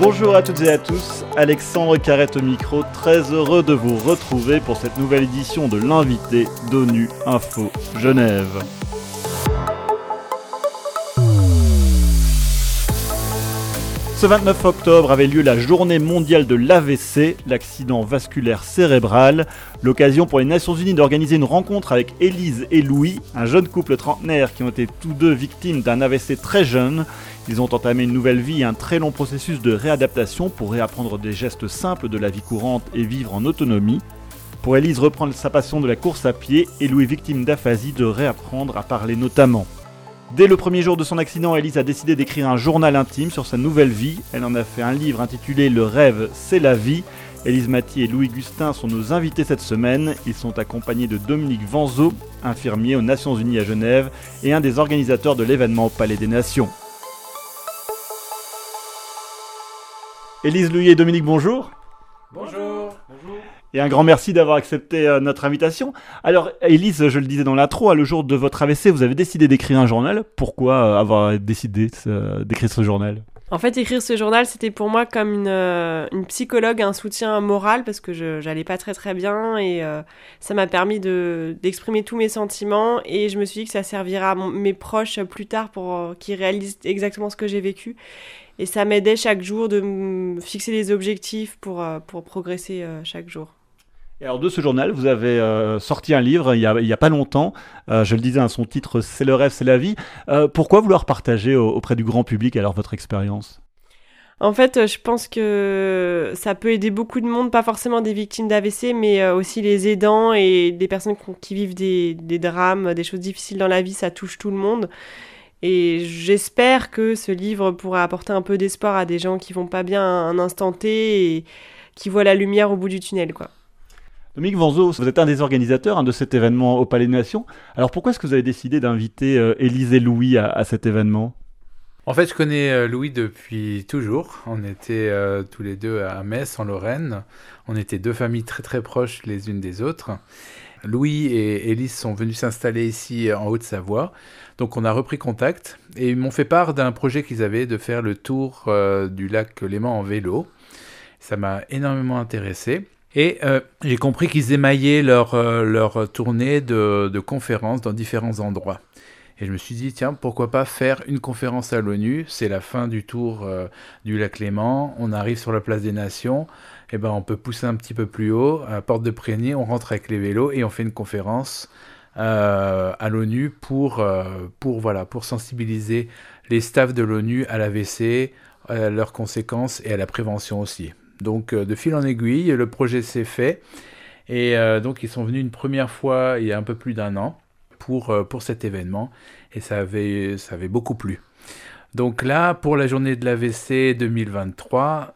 Bonjour à toutes et à tous, Alexandre Carrette au micro, très heureux de vous retrouver pour cette nouvelle édition de l'invité d'ONU Info Genève. Ce 29 octobre avait lieu la journée mondiale de l'AVC, l'accident vasculaire cérébral, l'occasion pour les Nations Unies d'organiser une rencontre avec Élise et Louis, un jeune couple trentenaire qui ont été tous deux victimes d'un AVC très jeune. Ils ont entamé une nouvelle vie et un très long processus de réadaptation pour réapprendre des gestes simples de la vie courante et vivre en autonomie. Pour Élise reprendre sa passion de la course à pied et Louis victime d'aphasie de réapprendre à parler notamment. Dès le premier jour de son accident, Elise a décidé d'écrire un journal intime sur sa nouvelle vie. Elle en a fait un livre intitulé Le rêve, c'est la vie. Elise Mathy et Louis Gustin sont nos invités cette semaine. Ils sont accompagnés de Dominique Vanzo, infirmier aux Nations Unies à Genève et un des organisateurs de l'événement au Palais des Nations. Élise, Louis et Dominique, bonjour. Bonjour. Et un grand merci d'avoir accepté euh, notre invitation. Alors, Élise, je le disais dans l'intro, le jour de votre AVC, vous avez décidé d'écrire un journal. Pourquoi euh, avoir décidé d'écrire ce journal? En fait, écrire ce journal, c'était pour moi comme une, euh, psychologue, un soutien moral, parce que je n'allais pas très très bien, et ça m'a permis d'exprimer tous mes sentiments, et je me suis dit que ça servira à mes proches plus tard pour qu'ils réalisent exactement ce que j'ai vécu. Et ça m'aidait chaque jour de me fixer des objectifs pour progresser chaque jour alors de ce journal, vous avez euh, sorti un livre il n'y a, pas longtemps, euh, je le disais, à hein, son titre C'est le rêve, c'est la vie. Euh, pourquoi vouloir partager auprès du grand public alors votre expérience? En fait, je pense que ça peut aider beaucoup de monde, pas forcément des victimes d'AVC, mais aussi les aidants et des personnes qui vivent des, drames, des choses difficiles dans la vie, ça touche tout le monde. Et j'espère que ce livre pourra apporter un peu d'espoir à des gens qui vont pas bien un instant T et qui voient la lumière au bout du tunnel, quoi. Dominique Vanzo, vous êtes un des organisateurs de cet événement au Palais des Nations. Alors pourquoi est-ce que vous avez décidé d'inviter euh, Élise et Louis à, cet événement? En fait, je connais euh, Louis depuis toujours. On était euh, tous les deux à Metz, en Lorraine. On était deux familles très très proches les unes des autres. Louis et Élise sont venus s'installer ici en Haute-Savoie. Donc on a repris contact et ils m'ont fait part d'un projet qu'ils avaient de faire le tour du lac Léman en vélo. Ça m'a énormément intéressé. Et euh, j'ai compris qu'ils émaillaient leur, euh, leur tournée de, de, conférences dans différents endroits. Et je me suis dit, tiens, pourquoi pas faire une conférence à l'ONU? C'est la fin du tour euh, du lac Léman. On arrive sur la place des Nations. Et eh ben, on peut pousser un petit peu plus haut, Porte de Prégny. On rentre avec les vélos et on fait une conférence à l'ONU pour, pour, voilà, pour sensibiliser les staffs de l'ONU à l'AVC, à leurs conséquences et à la prévention aussi. Donc euh, de fil en aiguille, le projet s'est fait. Et euh, donc ils sont venus une première fois il y a un peu plus d'un an pour, euh, pour cet événement. Et ça avait, ça avait beaucoup plu. Donc là, pour la journée de l'AVC 2023,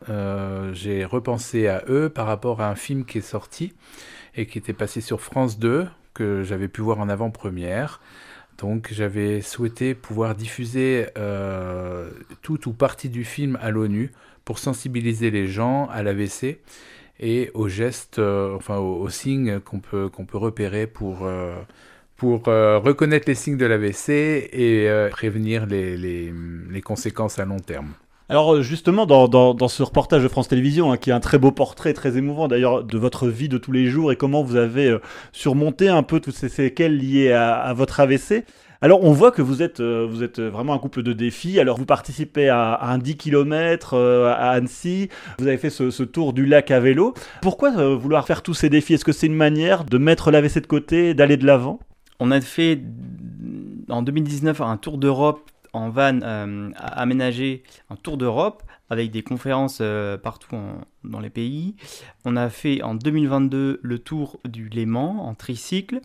j'ai repensé à eux par rapport à un film qui est sorti et qui était passé sur France 2, que j'avais pu voir en avant-première. Donc j'avais souhaité pouvoir diffuser tout ou partie du film à l'ONU pour sensibiliser les gens à l'AVC et aux gestes, euh, enfin aux, signes qu'on peut, qu'on peut repérer pour, euh, pour euh, reconnaître les signes de l'AVC et prévenir les, les, les, conséquences à long terme. Alors justement, dans, dans, ce reportage de France Télévisions, hein, qui est un très beau portrait, très émouvant d'ailleurs, de votre vie de tous les jours et comment vous avez surmonté un peu toutes ces séquelles liées à, à votre AVC, alors, on voit que vous êtes, euh, vous êtes vraiment un couple de défis. Alors, vous participez à, un 10 km euh, à Annecy. Vous avez fait ce, tour du lac à vélo. Pourquoi euh, vouloir faire tous ces défis? Est-ce que c'est une manière de mettre l'AVC de côté, d'aller de l'avant? On a fait en 2019 un tour d'Europe en van aménagé, un tour d'Europe avec des conférences partout dans les pays. On a fait en 2022 le tour du Léman en tricycle.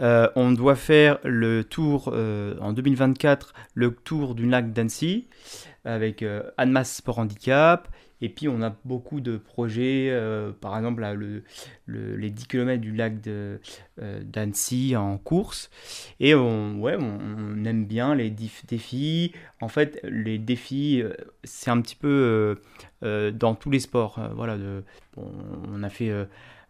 Euh, on doit faire le tour euh, en 2024, le tour du lac d'Annecy avec euh, Annemasse Sport Handicap. Et puis on a beaucoup de projets, par exemple les 10 km du lac d'Annecy en course. Et on, ouais, on, aime bien les défis. En fait, les défis, c'est un petit peu dans tous les sports. voilà, on a fait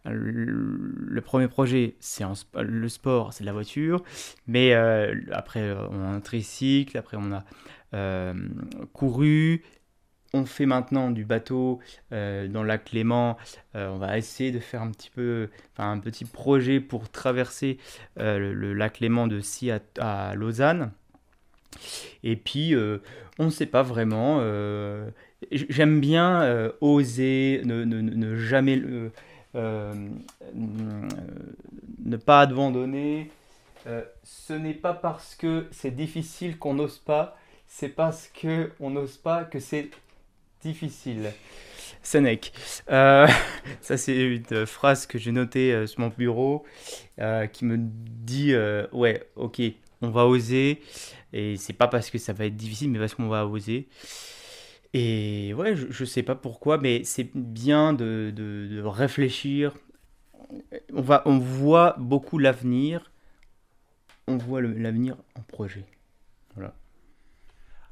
le premier projet, c'est le sport, c'est la voiture, mais euh, après on a un tricycle, après on a euh, couru, on fait maintenant du bateau dans le lac Clément. on va essayer de faire un petit peu, un petit projet pour traverser le, lac Clément de Si à, Lausanne. Et puis, on ne sait pas vraiment. J'aime bien oser, ne, jamais, ne pas abandonner. ce n'est pas parce que c'est difficile qu'on n'ose pas, c'est parce que on n'ose pas que c'est difficile. Sénèque. Euh, ça, c'est une phrase que j'ai notée euh, sur mon bureau euh, qui me dit Ouais, ok, on va oser. Et c'est pas parce que ça va être difficile, mais parce qu'on va oser. Et ouais, je, je sais pas pourquoi, mais c'est bien de, de, de, réfléchir. On, va, on voit beaucoup l'avenir. On voit l'avenir en projet. Voilà.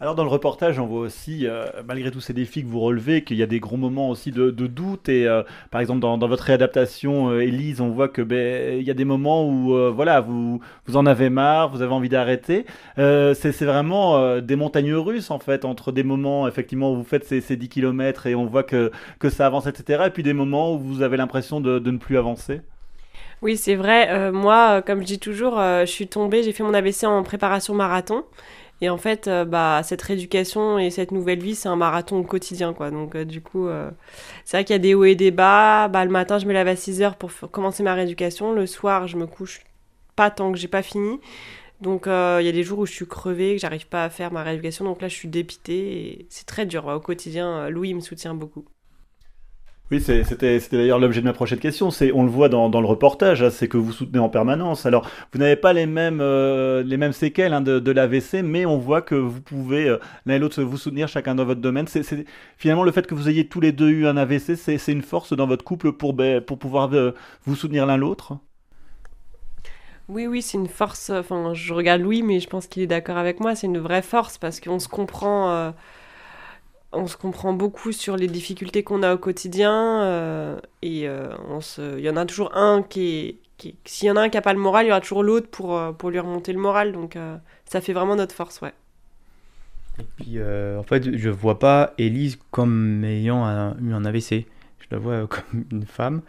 Alors dans le reportage, on voit aussi, euh, malgré tous ces défis que vous relevez, qu'il y a des gros moments aussi de, doute. Et euh, par exemple, dans, votre réadaptation, euh, Élise, on voit que ben, il y a des moments où voilà, vous, vous en avez marre, vous avez envie d'arrêter. c'est vraiment des montagnes russes en fait, entre des moments effectivement où vous faites ces, ces 10 km et on voit que, que ça avance, etc. Et puis des moments où vous avez l'impression de, de ne plus avancer. Oui, c'est vrai. moi, comme je dis toujours, je suis tombée, j'ai fait mon ABC en préparation marathon. Et en fait, euh, bah, cette rééducation et cette nouvelle vie, c'est un marathon au quotidien, quoi. Donc, euh, du coup, euh, c'est vrai qu'il y a des hauts et des bas. Bah, le matin, je me lève à 6 heures pour commencer ma rééducation. Le soir, je me couche pas tant que j'ai pas fini. Donc, il y a des jours où je suis crevée, que j'arrive pas à faire ma rééducation. Donc là, je suis dépitée et c'est très dur. Au quotidien, Louis me soutient beaucoup. Oui, c'était d'ailleurs l'objet de ma prochaine question. On le voit dans, le reportage, hein, c'est que vous soutenez en permanence. Alors, vous n'avez pas les mêmes, euh, séquelles hein, de, l'AVC, mais on voit que vous pouvez euh, l'un et l'autre vous soutenir chacun dans votre domaine. Finalement le fait que vous ayez tous les deux eu un AVC, c'est une force dans votre couple pour, ben, pouvoir euh, vous soutenir l'un l'autre? Oui, oui, c'est une force. Enfin, je regarde Louis, mais je pense qu'il est d'accord avec moi. C'est une vraie force parce qu'on se comprend on se comprend beaucoup sur les difficultés qu'on a au quotidien euh, et euh, il y en a toujours un qui est, s'il y en a un qui n'a pas le moral, il y aura toujours l'autre pour, euh, pour lui remonter le moral. Donc ça fait vraiment notre force, ouais. Et puis en fait, je vois pas Elise comme ayant eu un AVC. Je la vois comme une femme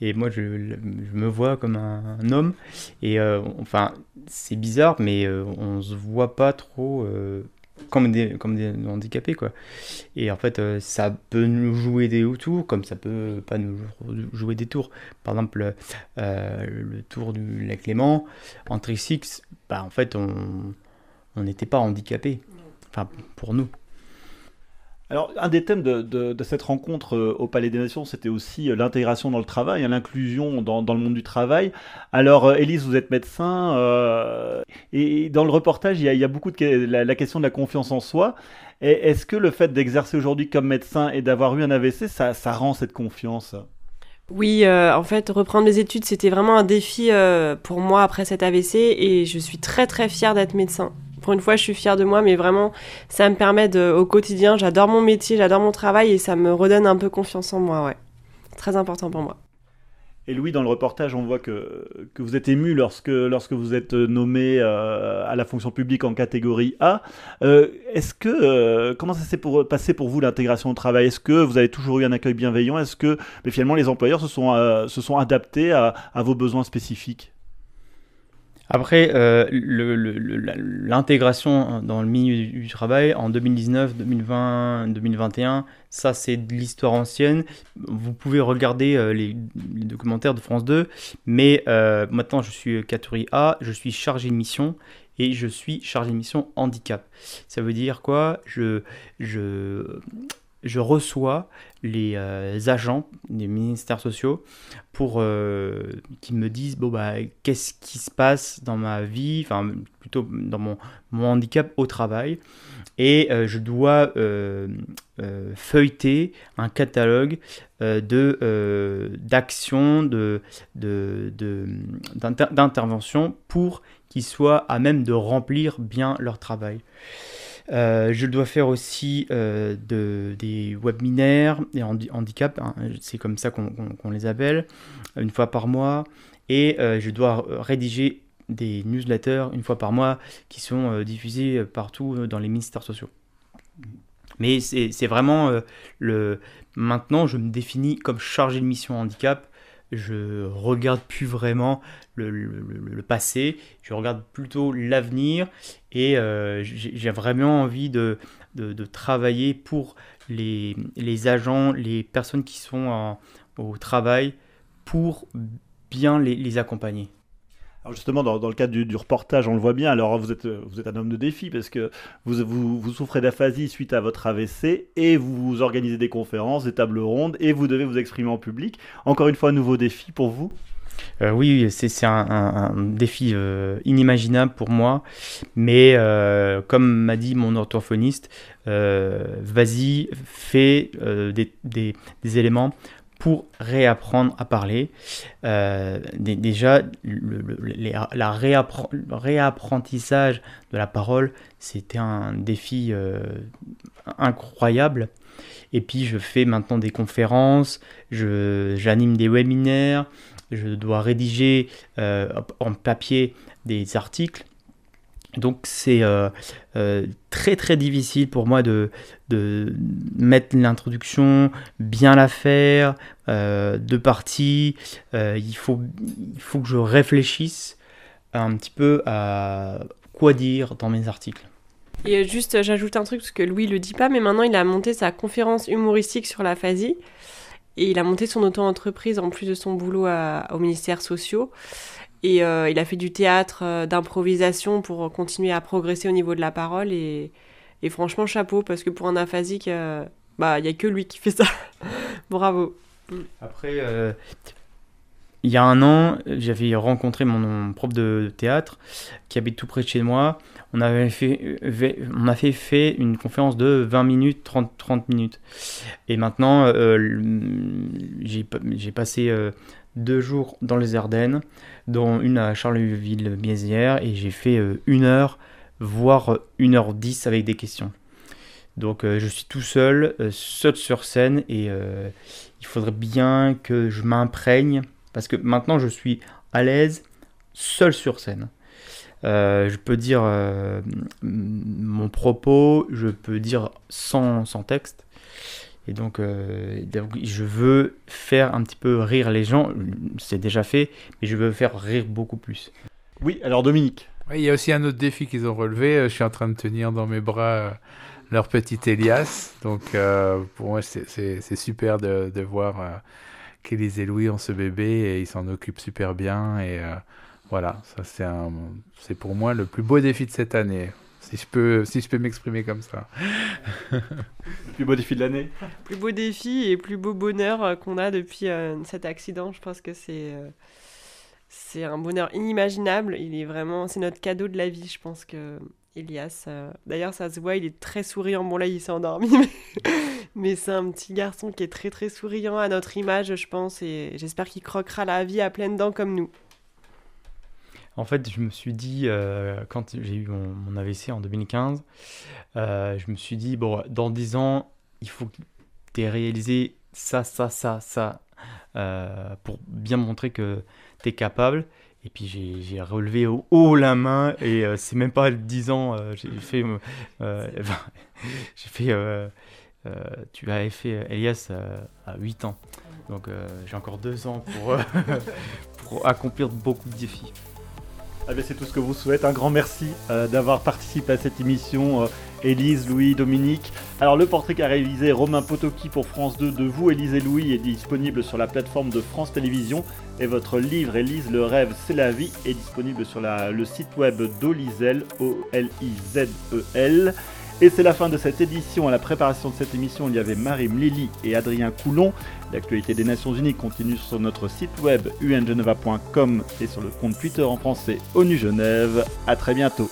et moi je, je me vois comme un, un homme. Et enfin, c'est bizarre, mais on se voit pas trop comme des, comme des handicapés quoi. Et en fait, euh, ça peut nous jouer des tours comme ça peut pas nous jouer des tours. Par exemple, euh, le tour du lac Clément, en Trixix, bah, en fait, on n'était pas handicapé. Enfin, pour nous. Alors, un des thèmes de, cette rencontre euh, au Palais des Nations, c'était aussi euh, l'intégration dans le travail, hein, l'inclusion dans, le monde du travail. Alors, euh, Élise, vous êtes médecin, et dans le reportage, il y a, beaucoup de la, question de la confiance en soi. Est-ce que le fait d'exercer aujourd'hui comme médecin et d'avoir eu un AVC, ça, rend cette confiance? Oui, en fait, reprendre mes études, c'était vraiment un défi pour moi après cet AVC et je suis très très fière d'être médecin. Pour une fois, je suis fière de moi, mais vraiment, ça me permet au quotidien, j'adore mon métier, j'adore mon travail et ça me redonne un peu confiance en moi, ouais. Très important pour moi. Et Louis, dans le reportage, on voit que, que vous êtes ému lorsque, lorsque vous êtes nommé euh, à la fonction publique en catégorie A. Euh, est-ce que, euh, comment ça s'est passé pour vous l'intégration au travail? Est-ce que vous avez toujours eu un accueil bienveillant? Est-ce que mais finalement les employeurs se sont, se sont adaptés à, à vos besoins spécifiques? Après, euh, l'intégration dans le milieu du travail en 2019, 2020, 2021, ça c'est de l'histoire ancienne. Vous pouvez regarder euh, les, documentaires de France 2, mais euh, maintenant je suis catégorie A, je suis chargé de mission et je suis chargé de mission handicap. Ça veut dire quoi? Je, je, je reçois les euh, agents des ministères sociaux pour euh, qu'ils me disent bon bah qu'est-ce qui se passe dans ma vie, enfin plutôt dans mon, mon handicap au travail et euh, je dois feuilleter un catalogue de d'actions de, de, d'intervention pour qu'ils soient à même de remplir bien leur travail. Euh, je dois faire aussi euh, de, des webinaires et handicap, hein, c'est comme ça qu'on les appelle, une fois par mois. Et euh, je dois rédiger des newsletters une fois par mois qui sont diffusés partout dans les ministères sociaux. Mais c'est vraiment le. Maintenant, je me définis comme chargé de mission handicap. Je regarde plus vraiment le, passé, je regarde plutôt l'avenir et j'ai vraiment envie de, travailler pour les, agents, les personnes qui sont au travail pour bien les accompagner. Alors justement, dans, le cadre du, reportage, on le voit bien. Alors vous êtes, un homme de défi parce que vous, souffrez d'aphasie suite à votre AVC et vous organisez des conférences, des tables rondes et vous devez vous exprimer en public. Encore une fois, nouveau défi pour vous euh, oui, c'est un, défi euh, inimaginable pour moi, mais euh, comme m'a dit mon orthophoniste, vas-y, fais des, éléments pour réapprendre à parler. Euh, déjà, le, la réapprentissage de la parole, c'était un défi euh, incroyable. Et puis, je fais maintenant des conférences, j'anime des webinaires, je dois rédiger euh, en papier des articles. Donc c'est euh, euh, très très difficile pour moi de, de mettre l'introduction, bien la faire, euh, deux parties. il, faut, il faut que je réfléchisse un petit peu à quoi dire dans mes articles. Et juste, j'ajoute un truc parce que Louis le dit pas, mais maintenant il a monté sa conférence humoristique sur la phasie et il a monté son auto-entreprise en plus de son boulot au ministère sociaux. Et euh, il a fait du théâtre euh, d'improvisation pour continuer à progresser au niveau de la parole. Et, et franchement, chapeau, parce que pour un aphasique, euh, bah, il n'y a que lui qui fait ça. Bravo. Après, il y a un an, j'avais rencontré mon, prof de théâtre qui habite tout près de chez moi. On avait fait, on a fait, fait une conférence de 20 minutes, 30, 30 minutes. Et maintenant, j'ai passé deux jours dans les Ardennes, dont une à Charleville-Mézières, et j'ai fait euh, une heure, voire une heure dix avec des questions. Donc euh, je suis tout seul, euh, seul sur scène, et il faudrait bien que je m'imprègne, parce que maintenant je suis à l'aise, seul sur scène. je peux dire mon propos, je peux dire sans, sans texte. Et donc, euh, je veux faire un petit peu rire les gens. C'est déjà fait, mais je veux faire rire beaucoup plus. Oui, alors Dominique. il y a aussi un autre défi qu'ils ont relevé. Euh, je suis en train de tenir dans mes bras euh, leur petit Elias. Donc, pour moi, c'est super de, de voir qu'Élise et Louis ont ce bébé et ils s'en occupent super bien. Et voilà, ça c'est pour moi le plus beau défi de cette année si je peux, si je peux m'exprimer comme ça. plus beau défi de l'année? Plus beau défi et plus beau bonheur euh, qu'on a depuis euh, cet accident. Je pense que c'est euh, c'est un bonheur inimaginable. Il est vraiment, c'est notre cadeau de la vie. Je pense que Elias, d'ailleurs, ça se voit, il est très souriant. Bon là, il s'est endormi, mais, c'est un petit garçon qui est très très souriant à notre image, je pense, et j'espère qu'il croquera la vie à pleines dents comme nous. En fait, je me suis dit, euh, quand j'ai eu mon, AVC en 2015, euh, je me suis dit, bon, dans 10 ans, il faut que tu aies réalisé ça, ça, ça, ça, euh, pour bien montrer que tu es capable. Et puis j'ai relevé au haut la main, et c'est même pas 10 ans, j'ai fait. j'ai fait. tu avais fait Elias à 8 ans. Donc j'ai encore 2 ans pour, pour accomplir beaucoup de défis. Ah ben, c'est tout ce que vous souhaite. Un grand merci euh, d'avoir participé à cette émission, euh, Élise, Louis, Dominique. Alors le portrait qu'a réalisé Romain Potoki pour France 2 de vous, Élise et Louis, est disponible sur la plateforme de France Télévisions. Et votre livre, Élise, le rêve, c'est la vie, est disponible sur le site web d'Olizel, O-L-I-Z-E-L. Et c'est la fin de cette édition. À la préparation de cette émission, il y avait Marie Lily et Adrien Coulon. L'actualité des Nations Unies continue sur notre site web ungeneva.com et sur le compte Twitter en français ONU Genève. A très bientôt.